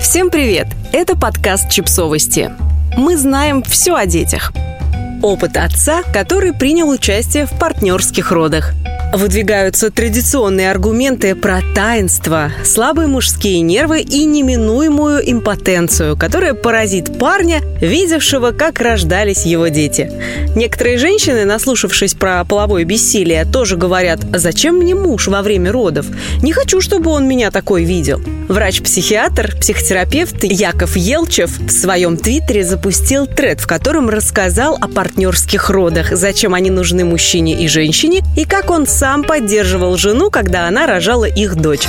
Всем привет! Это подкаст «Чипсовости». Мы знаем все о детях. Опыт отца, который принял участие в партнерских родах – Выдвигаются традиционные аргументы про таинство, слабые мужские нервы и неминуемую импотенцию, которая поразит парня, видевшего, как рождались его дети. Некоторые женщины, наслушавшись про половое бессилие, тоже говорят «Зачем мне муж во время родов? Не хочу, чтобы он меня такой видел». Врач-психиатр, психотерапевт Яков Елчев в своем твиттере запустил тред, в котором рассказал о партнерских родах, зачем они нужны мужчине и женщине, и как он сам поддерживал жену, когда она рожала их дочь.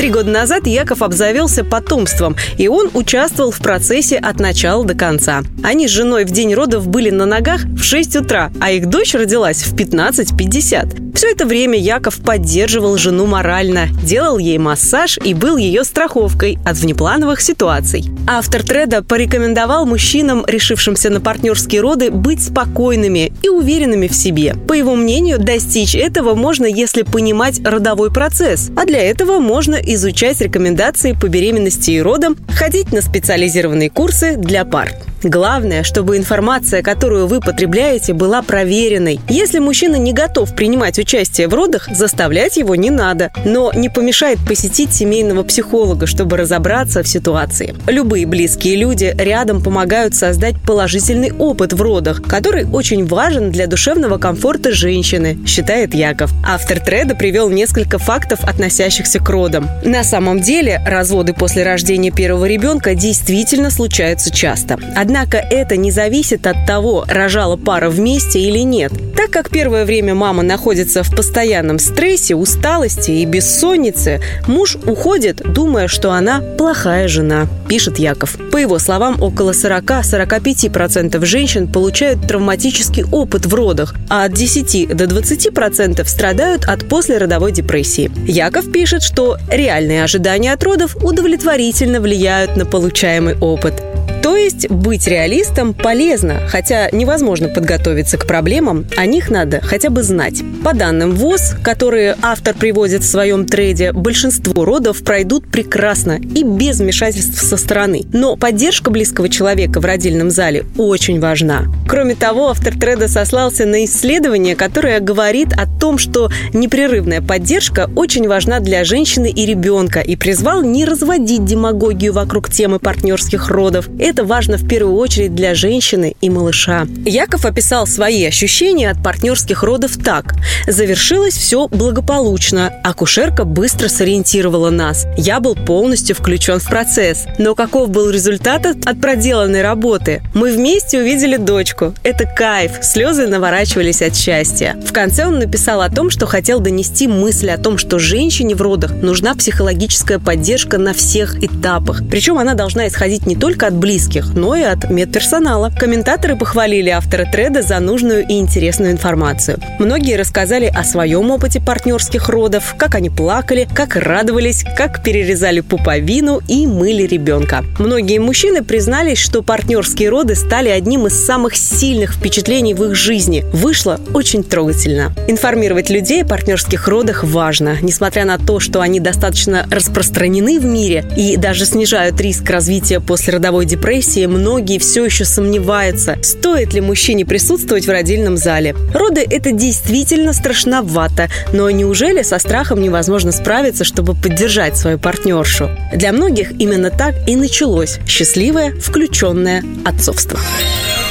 Три года назад Яков обзавелся потомством, и он участвовал в процессе от начала до конца. Они с женой в день родов были на ногах в 6 утра, а их дочь родилась в 15.50. Все это время Яков поддерживал жену морально, делал ей массаж и был ее страховкой от внеплановых ситуаций. Автор треда порекомендовал мужчинам, решившимся на партнерские роды, быть спокойными и уверенными в себе. По его мнению, достичь этого можно, если понимать родовой процесс, а для этого можно изучать рекомендации по беременности и родам, ходить на специализированные курсы для пар. Главное, чтобы информация, которую вы потребляете, была проверенной. Если мужчина не готов принимать участие в родах, заставлять его не надо. Но не помешает посетить семейного психолога, чтобы разобраться в ситуации. Любые близкие люди рядом помогают создать положительный опыт в родах, который очень важен для душевного комфорта женщины, считает Яков. Автор треда привел несколько фактов, относящихся к родам. На самом деле, разводы после рождения первого ребенка действительно случаются часто. Однако это не зависит от того, рожала пара вместе или нет. Так как первое время мама находится в постоянном стрессе, усталости и бессоннице, муж уходит, думая, что она плохая жена, пишет Яков. По его словам, около 40-45% женщин получают травматический опыт в родах, а от 10 до 20% страдают от послеродовой депрессии. Яков пишет, что реальные ожидания от родов удовлетворительно влияют на получаемый опыт. То есть быть реалистом полезно, хотя невозможно подготовиться к проблемам, о них надо хотя бы знать. По данным ВОЗ, которые автор приводит в своем трейде, большинство родов пройдут прекрасно и без вмешательств со стороны. Но поддержка близкого человека в родильном зале очень важна. Кроме того, автор треда сослался на исследование, которое говорит о том, что непрерывная поддержка очень важна для женщины и ребенка и призвал не разводить демагогию вокруг темы партнерских родов. Это важно в первую очередь для женщины и малыша. Яков описал свои ощущения от партнерских родов так. Завершилось все благополучно. Акушерка быстро сориентировала нас. Я был полностью включен в процесс. Но каков был результат от проделанной работы? Мы вместе увидели дочку. Это кайф. Слезы наворачивались от счастья. В конце он написал о том, что хотел донести мысль о том, что женщине в родах нужна психологическая поддержка на всех этапах. Причем она должна исходить не только от близких, близких, но и от медперсонала. Комментаторы похвалили автора треда за нужную и интересную информацию. Многие рассказали о своем опыте партнерских родов, как они плакали, как радовались, как перерезали пуповину и мыли ребенка. Многие мужчины признались, что партнерские роды стали одним из самых сильных впечатлений в их жизни. Вышло очень трогательно. Информировать людей о партнерских родах важно. Несмотря на то, что они достаточно распространены в мире и даже снижают риск развития послеродовой депрессии, депрессии многие все еще сомневаются, стоит ли мужчине присутствовать в родильном зале. Роды – это действительно страшновато, но неужели со страхом невозможно справиться, чтобы поддержать свою партнершу? Для многих именно так и началось счастливое, включенное отцовство.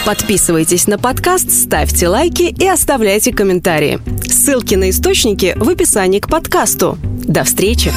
Подписывайтесь на подкаст, ставьте лайки и оставляйте комментарии. Ссылки на источники в описании к подкасту. До встречи!